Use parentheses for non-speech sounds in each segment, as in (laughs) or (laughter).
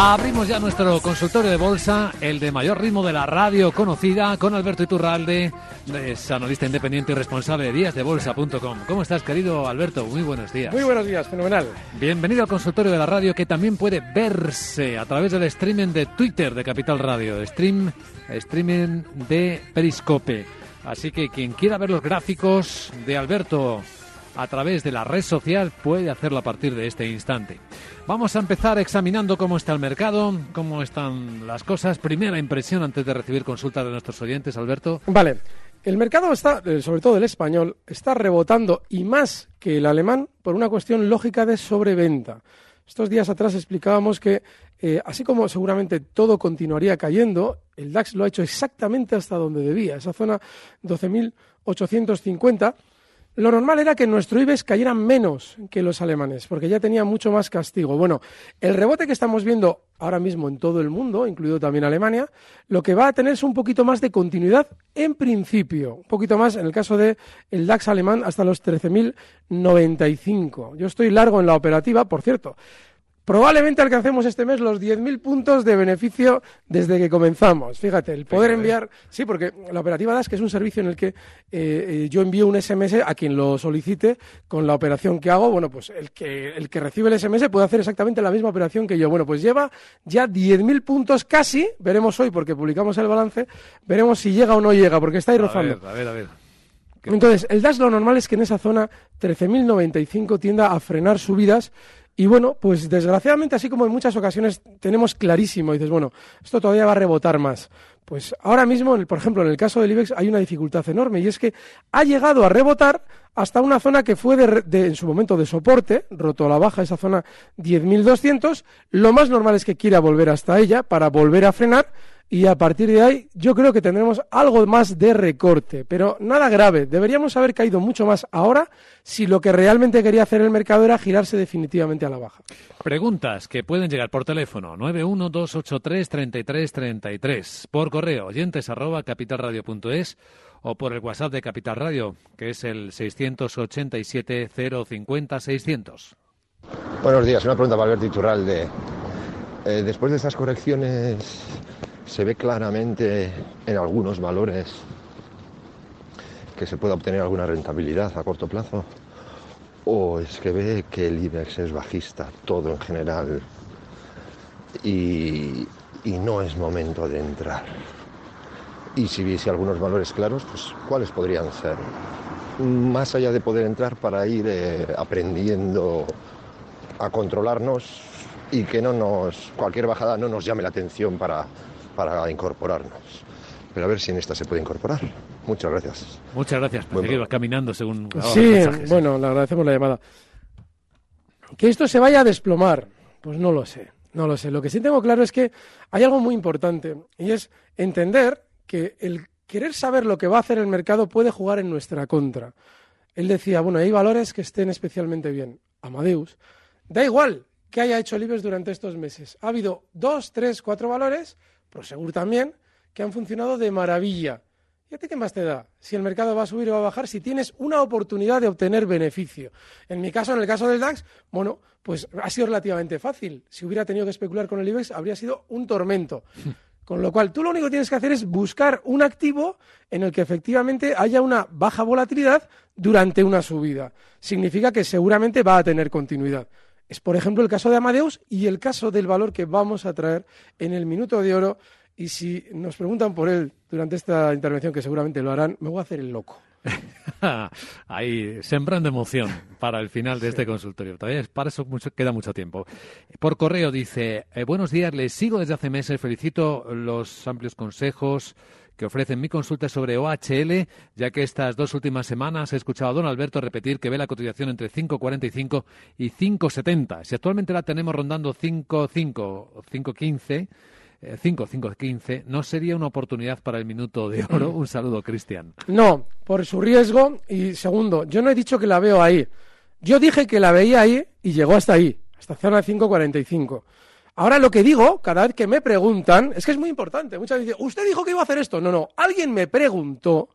Abrimos ya nuestro consultorio de bolsa, el de mayor ritmo de la radio conocida, con Alberto Iturralde, es analista independiente y responsable de díasdebolsa.com. ¿Cómo estás, querido Alberto? Muy buenos días. Muy buenos días, fenomenal. Bienvenido al consultorio de la radio que también puede verse a través del streaming de Twitter de Capital Radio, stream, streaming de Periscope. Así que quien quiera ver los gráficos de Alberto a través de la red social puede hacerlo a partir de este instante. Vamos a empezar examinando cómo está el mercado, cómo están las cosas. Primera impresión antes de recibir consultas de nuestros oyentes, Alberto. Vale. El mercado está, eh, sobre todo el español, está rebotando y más que el alemán por una cuestión lógica de sobreventa. Estos días atrás explicábamos que, eh, así como seguramente todo continuaría cayendo, el DAX lo ha hecho exactamente hasta donde debía, esa zona 12.850 lo normal era que nuestro IBEX cayera menos que los alemanes, porque ya tenía mucho más castigo. Bueno, el rebote que estamos viendo ahora mismo en todo el mundo, incluido también Alemania, lo que va a tener es un poquito más de continuidad en principio, un poquito más en el caso del el DAX alemán hasta los 13.095. Yo estoy largo en la operativa, por cierto. Probablemente alcancemos este mes los 10.000 puntos de beneficio desde que comenzamos. Fíjate, el poder enviar. Sí, porque la operativa DAS, que es un servicio en el que eh, eh, yo envío un SMS a quien lo solicite con la operación que hago. Bueno, pues el que, el que recibe el SMS puede hacer exactamente la misma operación que yo. Bueno, pues lleva ya 10.000 puntos casi. Veremos hoy, porque publicamos el balance. Veremos si llega o no llega, porque está ahí rozando. A ver, a ver, Entonces, el DAS lo normal es que en esa zona 13.095 tienda a frenar subidas y bueno, pues desgraciadamente, así como en muchas ocasiones tenemos clarísimo, dices, bueno, esto todavía va a rebotar más. Pues ahora mismo, por ejemplo, en el caso del IBEX hay una dificultad enorme y es que ha llegado a rebotar hasta una zona que fue de, en su momento de soporte, roto a la baja esa zona 10.200. Lo más normal es que quiera volver hasta ella para volver a frenar y a partir de ahí yo creo que tendremos algo más de recorte, pero nada grave. Deberíamos haber caído mucho más ahora si lo que realmente quería hacer el mercado era girarse definitivamente a la baja. Preguntas que pueden llegar por teléfono 912833333, por correo oyentes arroba capitalradio.es o por el WhatsApp de Capital Radio, que es el 687 050 600. Buenos días, una pregunta para Alberto Iturralde. Eh, después de estas correcciones se ve claramente en algunos valores que se pueda obtener alguna rentabilidad a corto plazo? ¿O es que ve que el IBEX es bajista, todo en general, y, no es momento de entrar? Y si viese algunos valores claros, pues ¿cuáles podrían ser? Más allá de poder entrar para ir eh, aprendiendo a controlarnos y que no nos, cualquier bajada no nos llame la atención para, para incorporarnos pero a ver si en esta se puede incorporar. Muchas gracias. Muchas gracias por seguir caminando según. Sí, bueno, le agradecemos la llamada. Que esto se vaya a desplomar, pues no lo sé, no lo sé. Lo que sí tengo claro es que hay algo muy importante y es entender que el querer saber lo que va a hacer el mercado puede jugar en nuestra contra. Él decía, bueno, hay valores que estén especialmente bien. Amadeus, da igual que haya hecho libres durante estos meses. Ha habido dos, tres, cuatro valores, Prosegur también, que han funcionado de maravilla. ¿Y a ti qué más te da? Si el mercado va a subir o va a bajar, si tienes una oportunidad de obtener beneficio. En mi caso, en el caso del DAX, bueno, pues ha sido relativamente fácil. Si hubiera tenido que especular con el IBEX, habría sido un tormento. (laughs) Con lo cual, tú lo único que tienes que hacer es buscar un activo en el que efectivamente haya una baja volatilidad durante una subida. Significa que seguramente va a tener continuidad. Es, por ejemplo, el caso de Amadeus y el caso del valor que vamos a traer en el minuto de oro y si nos preguntan por él durante esta intervención, que seguramente lo harán, me voy a hacer el loco. (laughs) Ahí, sembrando emoción para el final de este consultorio. Todavía para eso queda mucho tiempo. Por correo dice, eh, buenos días, les sigo desde hace meses, felicito los amplios consejos que ofrecen mi consulta sobre OHL, ya que estas dos últimas semanas he escuchado a don Alberto repetir que ve la cotización entre 5,45 y 5,70. Si actualmente la tenemos rondando 5,5 o 5,15 5, 5, 15, ¿no sería una oportunidad para el minuto de oro? (clears throat) Un saludo, Cristian. No, por su riesgo. Y segundo, yo no he dicho que la veo ahí. Yo dije que la veía ahí y llegó hasta ahí, hasta zona 5.45. Ahora lo que digo, cada vez que me preguntan, es que es muy importante. Muchas veces ¿usted dijo que iba a hacer esto? No, no, alguien me preguntó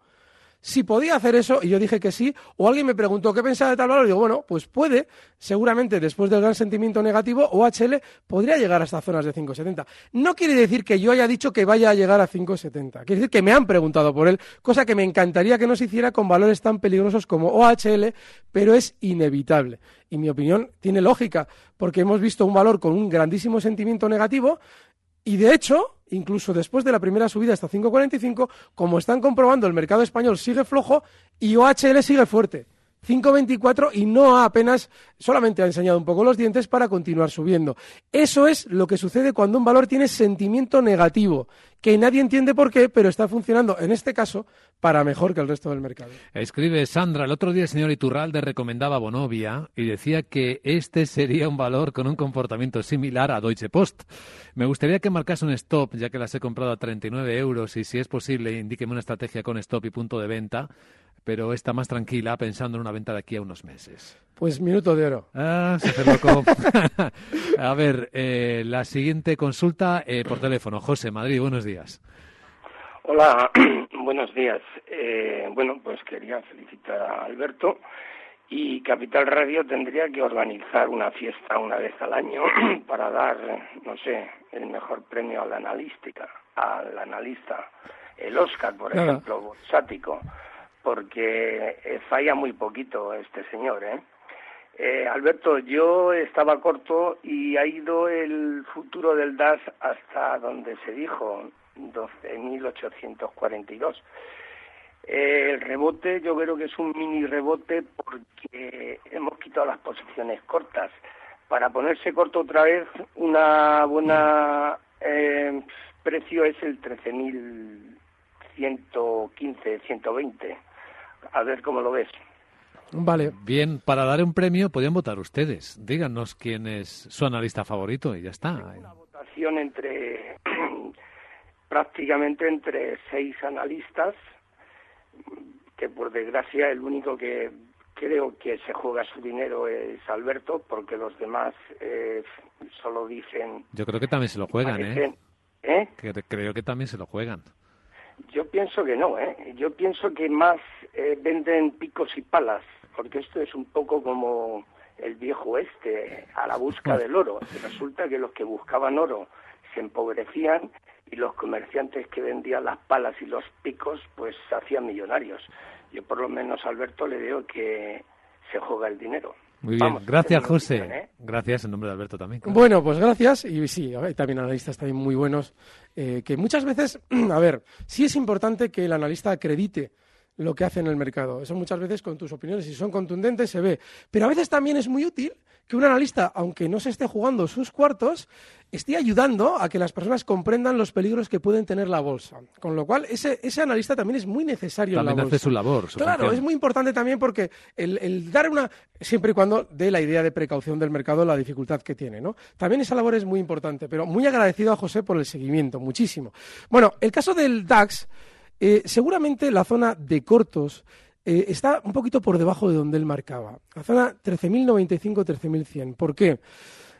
si podía hacer eso y yo dije que sí, o alguien me preguntó qué pensaba de tal valor y digo, bueno, pues puede, seguramente después del gran sentimiento negativo, OHL podría llegar a estas zonas de 5,70. No quiere decir que yo haya dicho que vaya a llegar a 5,70, quiere decir que me han preguntado por él, cosa que me encantaría que no se hiciera con valores tan peligrosos como OHL, pero es inevitable. Y mi opinión tiene lógica, porque hemos visto un valor con un grandísimo sentimiento negativo y de hecho, incluso después de la primera subida hasta 5.45, como están comprobando, el mercado español sigue flojo y OHL sigue fuerte. 5.24 y no ha apenas, solamente ha enseñado un poco los dientes para continuar subiendo. Eso es lo que sucede cuando un valor tiene sentimiento negativo, que nadie entiende por qué, pero está funcionando, en este caso, para mejor que el resto del mercado. Escribe Sandra, el otro día el señor Iturralde recomendaba Bonovia y decía que este sería un valor con un comportamiento similar a Deutsche Post. Me gustaría que marcase un stop, ya que las he comprado a 39 euros y si es posible, indíqueme una estrategia con stop y punto de venta pero está más tranquila pensando en una venta de aquí a unos meses. Pues minuto de oro. Ah, se hace loco. (laughs) a ver, eh, la siguiente consulta eh, por teléfono. José, Madrid, buenos días. Hola, (clears throat) buenos días. Eh, bueno, pues quería felicitar a Alberto y Capital Radio tendría que organizar una fiesta una vez al año (clears throat) para dar, no sé, el mejor premio a la analística, al analista, el Oscar, por ejemplo, bursático porque eh, falla muy poquito este señor, ¿eh? ¿eh? Alberto, yo estaba corto y ha ido el futuro del DAS hasta donde se dijo, 12.842. Eh, el rebote yo creo que es un mini rebote porque hemos quitado las posiciones cortas. Para ponerse corto otra vez, una buena eh, precio es el 13.115, 120 a ver cómo lo ves. Vale. Bien, para dar un premio podrían votar ustedes. Díganos quién es su analista favorito y ya está. Una votación entre (clears throat) prácticamente entre seis analistas, que por desgracia el único que creo que se juega su dinero es Alberto, porque los demás eh, solo dicen... Yo creo que también se lo juegan, ¿eh? ¿eh? creo que también se lo juegan. Yo pienso que no, ¿eh? Yo pienso que más eh, venden picos y palas, porque esto es un poco como el viejo este, a la busca del oro. Resulta que los que buscaban oro se empobrecían y los comerciantes que vendían las palas y los picos pues se hacían millonarios. Yo por lo menos Alberto le veo que se juega el dinero. Muy bien, gracias José. ¿eh? Gracias en nombre de Alberto también. Bueno, pues gracias. Y sí, hay también analistas también muy buenos, eh, que muchas veces, (clears throat) a ver, sí es importante que el analista acredite lo que hace en el mercado. Eso muchas veces con tus opiniones, si son contundentes, se ve. Pero a veces también es muy útil que un analista, aunque no se esté jugando sus cuartos, esté ayudando a que las personas comprendan los peligros que pueden tener la bolsa. Con lo cual, ese, ese analista también es muy necesario también en la bolsa. hace su labor. claro, es muy importante también porque el, dar una, siempre y cuando dé la idea de precaución del mercado, la dificultad que tiene, ¿no? También esa labor es muy importante, pero muy agradecido a José por el seguimiento, muchísimo. Bueno, el caso del DAX, eh, seguramente la zona de cortos eh, está un poquito por debajo de donde él marcaba. La zona 13.095-13.100. ¿Por qué?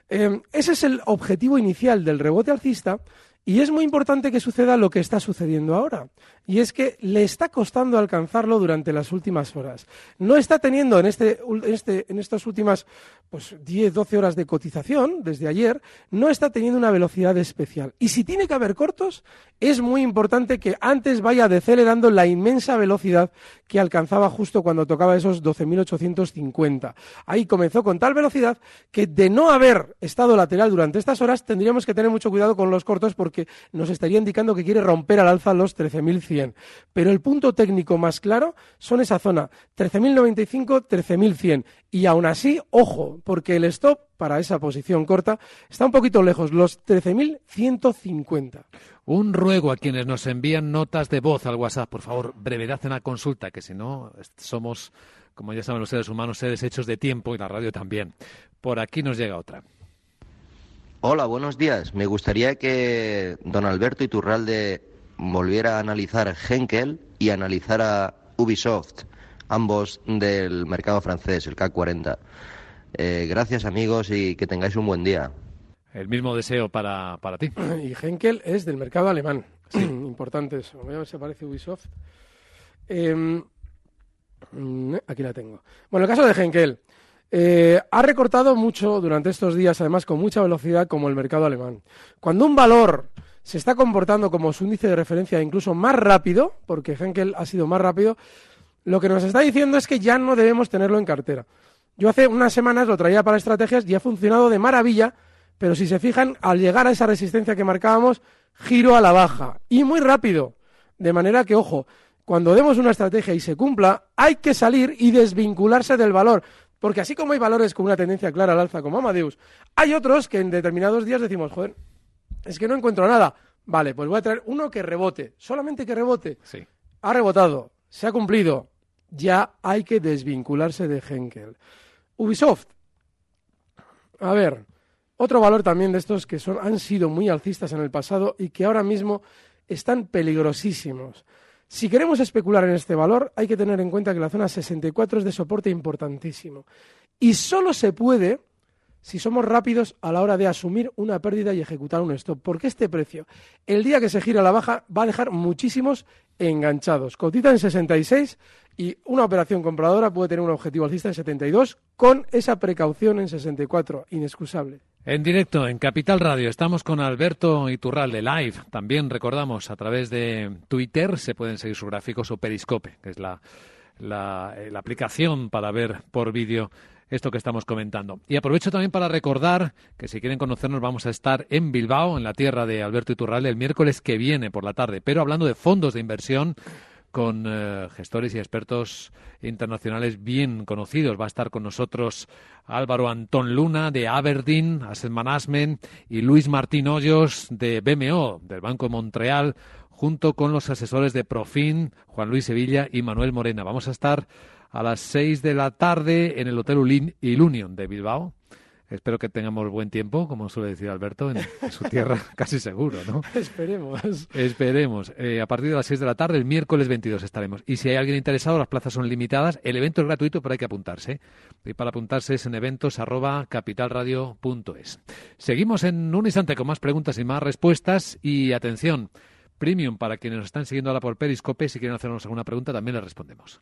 Eh, ese es el objetivo inicial del rebote alcista y es muy importante que suceda lo que está sucediendo ahora. Y es que le está costando alcanzarlo durante las últimas horas. No está teniendo en, este, este, en estas últimas pues, 10, 12 horas de cotización, desde ayer, no está teniendo una velocidad especial. Y si tiene que haber cortos, es muy importante que antes vaya decelerando la inmensa velocidad que alcanzaba justo cuando tocaba esos 12.850. Ahí comenzó con tal velocidad que de no haber estado lateral durante estas horas, tendríamos que tener mucho cuidado con los cortos porque que nos estaría indicando que quiere romper al alza los 13.100. Pero el punto técnico más claro son esa zona, 13.095, 13.100. Y aún así, ojo, porque el stop para esa posición corta está un poquito lejos, los 13.150. Un ruego a quienes nos envían notas de voz al WhatsApp, por favor, brevedad en la consulta, que si no somos, como ya saben los seres humanos, seres hechos de tiempo y la radio también. Por aquí nos llega otra. Hola, buenos días. Me gustaría que don Alberto Iturralde volviera a analizar Henkel y analizara Ubisoft, ambos del mercado francés, el K40. Eh, gracias amigos y que tengáis un buen día. El mismo deseo para, ti. (clears throat) Y Henkel es del mercado alemán. (clears throat) (clears throat) Importante eso. Voy a ver si aparece Ubisoft. Em, mm, aquí la tengo. Bueno, el caso de Henkel. Eh, ha recortado mucho durante estos días, además con mucha velocidad, como el mercado alemán. Cuando un valor se está comportando como su índice de referencia incluso más rápido, porque Henkel ha sido más rápido, lo que nos está diciendo es que ya no debemos tenerlo en cartera. Yo hace unas semanas lo traía para estrategias y ha funcionado de maravilla, pero si se fijan, al llegar a esa resistencia que marcábamos, giro a la baja y muy rápido. De manera que, ojo, cuando demos una estrategia y se cumpla, hay que salir y desvincularse del valor. Porque así como hay valores con una tendencia clara al alza como Amadeus, hay otros que en determinados días decimos, joder, es que no encuentro nada. Vale, pues voy a traer uno que rebote, solamente que rebote. Sí. Ha rebotado, se ha cumplido. Ya hay que desvincularse de Henkel. Ubisoft. A ver, otro valor también de estos que son, han sido muy alcistas en el pasado y que ahora mismo están peligrosísimos. Si queremos especular en este valor, hay que tener en cuenta que la zona 64 es de soporte importantísimo. Y solo se puede si somos rápidos a la hora de asumir una pérdida y ejecutar un stop. Porque este precio, el día que se gira la baja, va a dejar muchísimos enganchados. Cotiza en 66 y una operación compradora puede tener un objetivo alcista en 72 con esa precaución en 64. Inexcusable. En directo en Capital Radio estamos con Alberto Iturralde live. También recordamos a través de Twitter se pueden seguir sus gráficos o Periscope, que es la, eh, la aplicación para ver por vídeo esto que estamos comentando. Y aprovecho también para recordar que si quieren conocernos vamos a estar en Bilbao, en la tierra de Alberto Iturralde, el miércoles que viene por la tarde. Pero hablando de fondos de inversión con eh, gestores y expertos internacionales bien conocidos. Va a estar con nosotros Álvaro Antón Luna de Aberdeen Asset Management y Luis Martín Hoyos de BMO, del Banco de Montreal, junto con los asesores de Profin, Juan Luis Sevilla y Manuel Morena. Vamos a estar a las seis de la tarde en el Hotel Ilunion de Bilbao. Espero que tengamos buen tiempo, como suele decir Alberto, en, su tierra, (laughs) casi seguro, ¿no? Esperemos. Esperemos. Eh, a partir de las 6 de la tarde, el miércoles 22 estaremos. Y si hay alguien interesado, las plazas son limitadas. El evento es gratuito, pero hay que apuntarse. Y para apuntarse es en eventos capitalradio.es. Seguimos en un instante con más preguntas y más respuestas. Y atención, premium para quienes nos están siguiendo ahora por Periscope. Si quieren hacernos alguna pregunta, también les respondemos.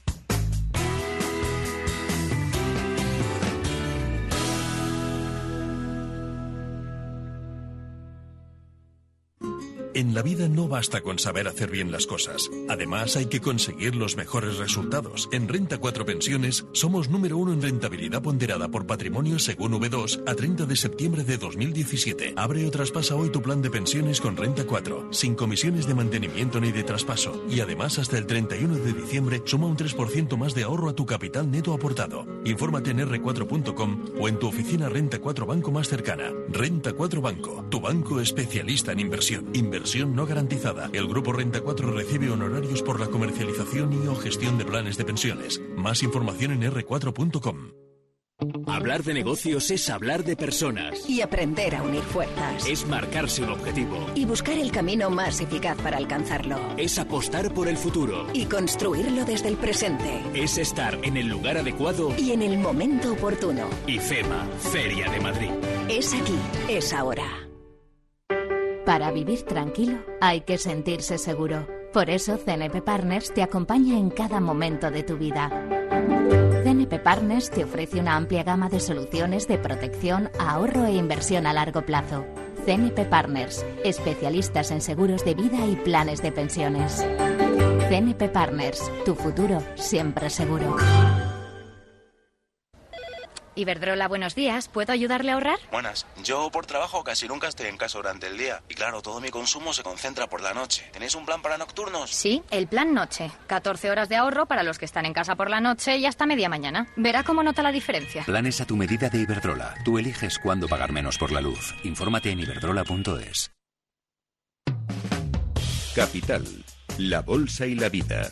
En la vida no basta con saber hacer bien las cosas. Además, hay que conseguir los mejores resultados. En Renta 4 Pensiones somos número uno en rentabilidad ponderada por patrimonio según V2 a 30 de septiembre de 2017. Abre o traspasa hoy tu plan de pensiones con Renta 4, sin comisiones de mantenimiento ni de traspaso. Y además, hasta el 31 de diciembre, suma un 3% más de ahorro a tu capital neto aportado. Infórmate en r4.com o en tu oficina Renta 4 Banco más cercana. Renta 4 Banco, tu banco especialista en inversión. Inversión no garantizada. El Grupo Renta 4 recibe honorarios por la comercialización y o gestión de planes de pensiones. Más información en r4.com. Hablar de negocios es hablar de personas. Y aprender a unir fuerzas. Es marcarse un objetivo. Y buscar el camino más eficaz para alcanzarlo. Es apostar por el futuro. Y construirlo desde el presente. Es estar en el lugar adecuado. Y en el momento oportuno. IFEMA, Feria de Madrid. Es aquí, es ahora. Para vivir tranquilo hay que sentirse seguro. Por eso CNP Partners te acompaña en cada momento de tu vida. CNP Partners te ofrece una amplia gama de soluciones de protección, ahorro e inversión a largo plazo. CNP Partners, especialistas en seguros de vida y planes de pensiones. CNP Partners, tu futuro siempre seguro. Iberdrola, buenos días. ¿Puedo ayudarle a ahorrar? Buenas. Yo por trabajo casi nunca estoy en casa durante el día. Y claro, todo mi consumo se concentra por la noche. ¿Tenéis un plan para nocturnos? Sí, el plan noche. 14 horas de ahorro para los que están en casa por la noche y hasta media mañana. Verá cómo nota la diferencia. Planes a tu medida de Iberdrola. Tú eliges cuándo pagar menos por la luz. Infórmate en iberdrola.es. Capital, la Bolsa y la Vida.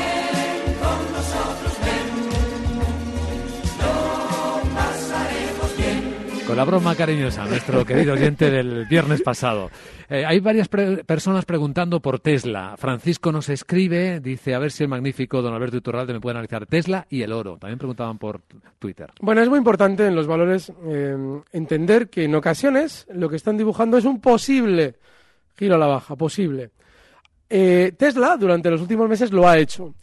La broma cariñosa, nuestro querido oyente del viernes pasado. Eh, hay varias personas preguntando por Tesla. Francisco nos escribe, dice, a ver si el magnífico don Alberto Iturralde me puede analizar Tesla y el oro. También preguntaban por Twitter. Bueno, es muy importante en los valores eh, entender que en ocasiones lo que están dibujando es un posible giro a la baja, posible. Eh, Tesla durante los últimos meses lo ha hecho,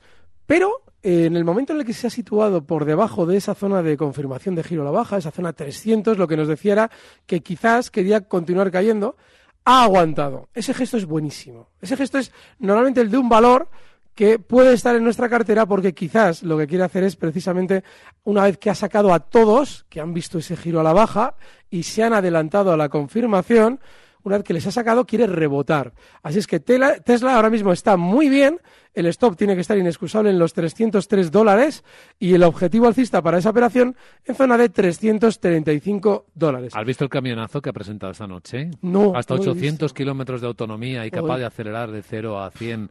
pero en el momento en el que se ha situado por debajo de esa zona de confirmación de giro a la baja, esa zona 300, lo que nos decía era que quizás quería continuar cayendo, ha aguantado. Ese gesto es buenísimo. Ese gesto es normalmente el de un valor que puede estar en nuestra cartera porque quizás lo que quiere hacer es precisamente una vez que ha sacado a todos que han visto ese giro a la baja y se han adelantado a la confirmación, una vez que les ha sacado quiere rebotar. Así es que Tesla ahora mismo está muy bien, el stop tiene que estar inexcusable en los 303 dólares y el objetivo alcista para esa operación en zona de 335 dólares. ¿Has visto el camionazo que ha presentado esta noche? No, Hasta no lo he 800 kilómetros de autonomía y capaz de acelerar de 0 a 100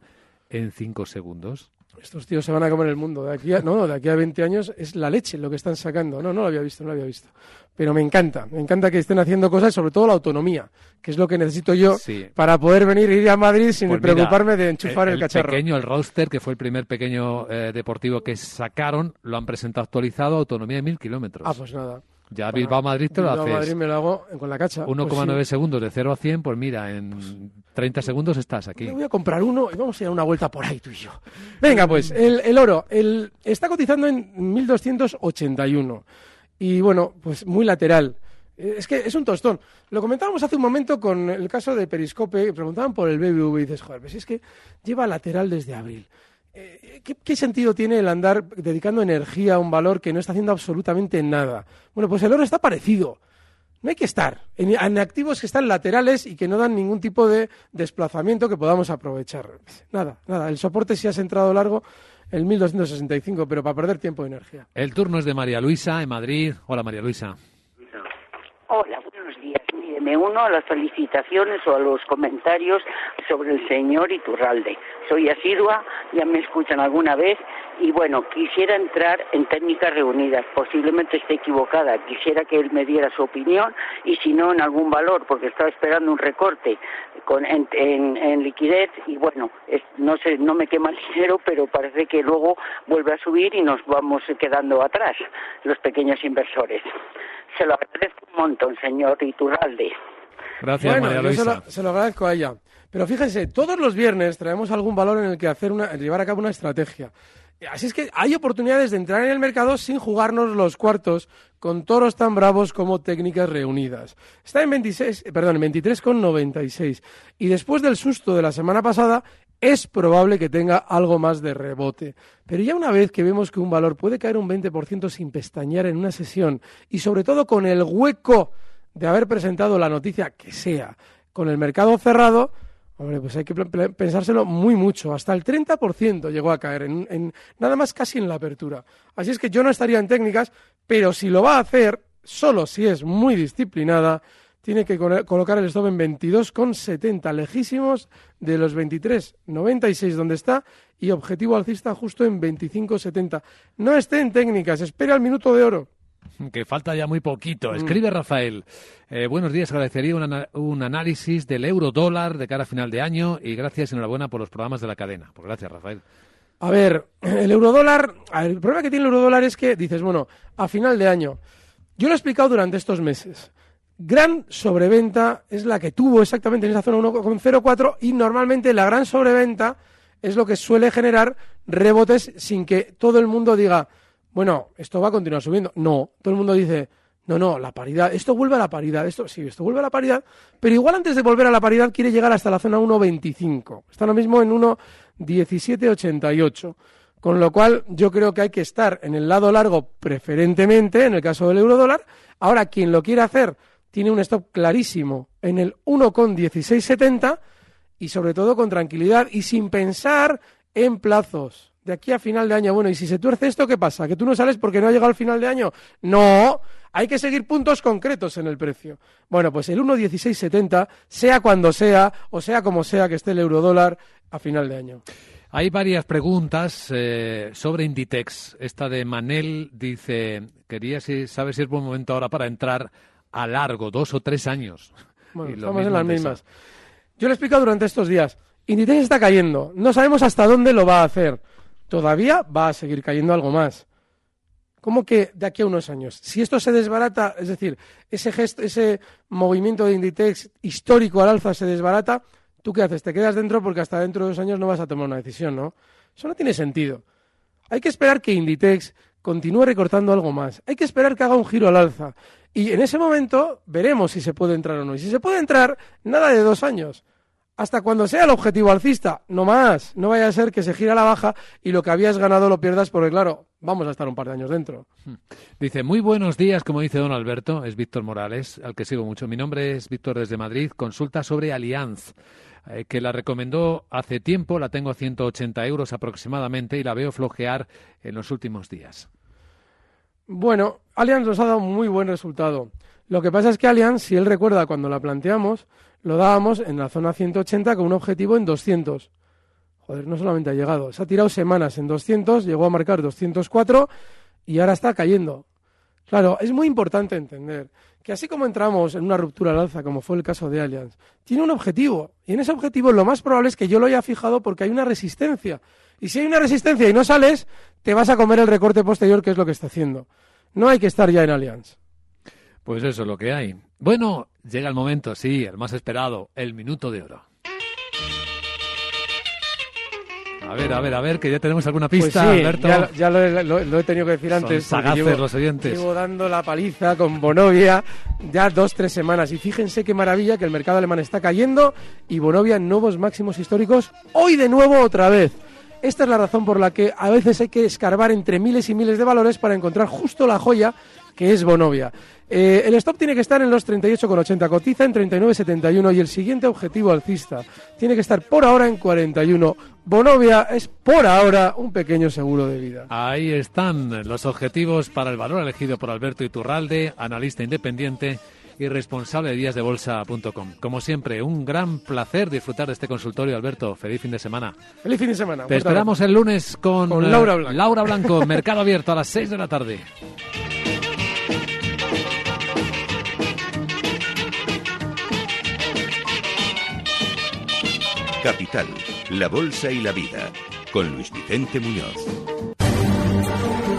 en 5 segundos. Estos tíos se van a comer el mundo. De aquí a, no, de aquí a 20 años es la leche lo que están sacando. No, no lo había visto, no lo había visto. Pero me encanta, me encanta que estén haciendo cosas, sobre todo la autonomía, que es lo que necesito yo Sí. para poder venir y ir a Madrid sin Pues mira, preocuparme de enchufar el, cacharro. pequeño, el roadster, que fue el primer pequeño eh, deportivo que sacaron, lo han presentado actualizado, autonomía de 1000 kilómetros. Ah, pues nada. Ya Bueno, Bilbao-Madrid te lo Bilbao, haces. Madrid me lo hago con la cacha. 1,9 Pues sí. segundos de 0 a 100, pues mira, en 30 segundos estás aquí. Me voy a comprar uno y vamos a ir a una vuelta por ahí tú y yo. Venga, pues, el, el oro. El, está cotizando en 1281. Y bueno, pues muy lateral. Eh, Es que es un tostón. Lo comentábamos hace un momento con el caso de Periscope, preguntaban por el BBV y dices, joder, pues es que lleva lateral desde abril. Eh, ¿Qué, qué sentido tiene el andar dedicando energía a un valor que no está haciendo absolutamente nada? Bueno, pues el oro está parecido. No hay que estar en, en activos que están laterales y que no dan ningún tipo de desplazamiento que podamos aprovechar. Nada, nada. El soporte sí ha centrado largo el 1265, pero para perder tiempo de energía. El turno es de María Luisa en Madrid. Hola, María Luisa. Me uno a las felicitaciones o a los comentarios sobre el señor Iturralde. Soy asidua, ya me escuchan alguna vez y bueno, quisiera entrar en técnicas reunidas. Posiblemente esté equivocada. Quisiera que él me diera su opinión y si no en algún valor, porque estaba esperando un recorte con, en, liquidez y bueno, no sé, no me quema el (laughs) dinero, pero parece que luego vuelve a subir y nos vamos quedando atrás los pequeños inversores. Se lo agradezco un montón, señor Iturralde. Gracias, bueno, María yo se Luisa. lo, se lo agradezco a ella. Pero fíjense, todos los viernes traemos algún valor en el que hacer una, llevar a cabo una estrategia. Así es que hay oportunidades de entrar en el mercado sin jugarnos los cuartos con toros tan bravos como técnicas reunidas. Está en 26, eh, perdón, en 23,96. Y después del susto de la semana pasada, es probable que tenga algo más de rebote. Pero ya una vez que vemos que un valor puede caer un 20% sin pestañear en una sesión y sobre todo con el hueco de haber presentado la noticia que sea con el mercado cerrado, hombre, pues hay que pensárselo muy mucho. Hasta el 30% llegó a caer, en, en- nada más casi en la apertura. Así es que yo no estaría en técnicas, pero si lo va a hacer, solo si es muy disciplinada, tiene que colo- colocar el stop en 22,70, lejísimos de los 23,96 donde está, y objetivo alcista justo en 25,70. No esté en técnicas, espera el minuto de oro. Que falta ya muy poquito. Mm. Escribe Rafael. eh, buenos días, agradecería un, análisis del euro dólar de cara a final de año y gracias y enhorabuena por los programas de la cadena. Pues gracias, Rafael. A ver, el eurodólar, el problema que tiene el eurodólar es que dices, bueno, a final de año, yo lo he explicado durante estos meses. Gran sobreventa es la que tuvo exactamente en esa zona 1,04 y normalmente la gran sobreventa es lo que suele generar rebotes sin que todo el mundo diga, bueno, esto va a continuar subiendo. No, todo el mundo dice, no, no, la paridad, esto vuelve a la paridad, esto sí, esto vuelve a la paridad, pero igual antes de volver a la paridad quiere llegar hasta la zona 1,25. Está ahora mismo en 1,1788. Con lo cual, yo creo que hay que estar en el lado largo preferentemente, en el caso del eurodólar. Ahora, quien lo quiere hacer tiene un stop clarísimo en el 1,1670 y sobre todo con tranquilidad y sin pensar en plazos. De aquí a final de año, bueno, y si se tuerce esto, ¿qué pasa? ¿Que tú no sales porque no ha llegado al final de año? No, hay que seguir puntos concretos en el precio. Bueno, pues el 1,1670, sea cuando sea, o sea como sea que esté el eurodólar a final de año. Hay varias preguntas eh, sobre Inditex. Esta de Manel dice, quería si sabe si es buen momento ahora para entrar a largo, dos o tres años. (laughs) Bueno, estamos en las mismas. Yo lo he explicado durante estos días. Inditex está cayendo. No sabemos hasta dónde lo va a hacer. Todavía va a seguir cayendo algo más. ¿Cómo que de aquí a unos años? Si esto se desbarata, es decir, ese gesto, ese movimiento de Inditex histórico al alza se desbarata, ¿tú qué haces? Te quedas dentro porque hasta dentro de dos años no vas a tomar una decisión, ¿no? Eso no tiene sentido. Hay que esperar que Inditex continúe recortando algo más. Hay que esperar que haga un giro al alza. Y en ese momento veremos si se puede entrar o no. Y si se puede entrar, nada de dos años. Hasta cuando sea el objetivo alcista, no más. No vaya a ser que se gira la baja y lo que habías ganado lo pierdas porque, claro, vamos a estar un par de años dentro. Dice, muy buenos días, como dice don Alberto, es Víctor Morales, al que sigo mucho. Mi nombre es Víctor desde Madrid, consulta sobre Allianz, eh, que la recomendó hace tiempo, la tengo a 180 euros aproximadamente y la veo flojear en los últimos días. Bueno, Allianz nos ha dado un muy buen resultado. Lo que pasa es que Allianz, si él recuerda cuando la planteamos, lo dábamos en la zona 180 con un objetivo en 200. Joder, no solamente ha llegado, se ha tirado semanas en 200, llegó a marcar 204 y ahora está cayendo. Claro, es muy importante entender que así como entramos en una ruptura al alza, como fue el caso de Allianz, tiene un objetivo. Y en ese objetivo lo más probable es que yo lo haya fijado porque hay una resistencia. Y si hay una resistencia y no sales, te vas a comer el recorte posterior, que es lo que está haciendo. No hay que estar ya en Allianz. Pues eso es lo que hay. Bueno, llega el momento, sí, el más esperado, el minuto de oro. A ver, a ver, a ver, que ya tenemos alguna Pues pista, sí, Alberto. ya, ya lo, he- lo- lo he tenido que decir Son antes. sagaces llevo- los oyentes. Llevo dando la paliza con Bonovia ya dos, tres semanas. Y fíjense qué maravilla que el mercado alemán está cayendo y Bonovia en nuevos máximos históricos. Hoy de nuevo otra vez. Esta es la razón por la que a veces hay que escarbar entre miles y miles de valores para encontrar justo la joya que es Bonovia. Eh, el stop tiene que estar en los 38,80, cotiza en 39,71 y el siguiente objetivo alcista tiene que estar por ahora en 41. Bonovia es por ahora un pequeño seguro de vida. Ahí están los objetivos para el valor elegido por Alberto Iturralde, analista independiente y responsable de díasdebolsa.com. Como siempre, un gran placer disfrutar de este consultorio, Alberto. Feliz fin de semana. Feliz fin de semana. Te esperamos el lunes con, Con eh, Laura Blanco. Laura Blanco, (laughs) Mercado Abierto a las 6 de la tarde. Capital, la Bolsa y la Vida, con Luis Vicente Muñoz.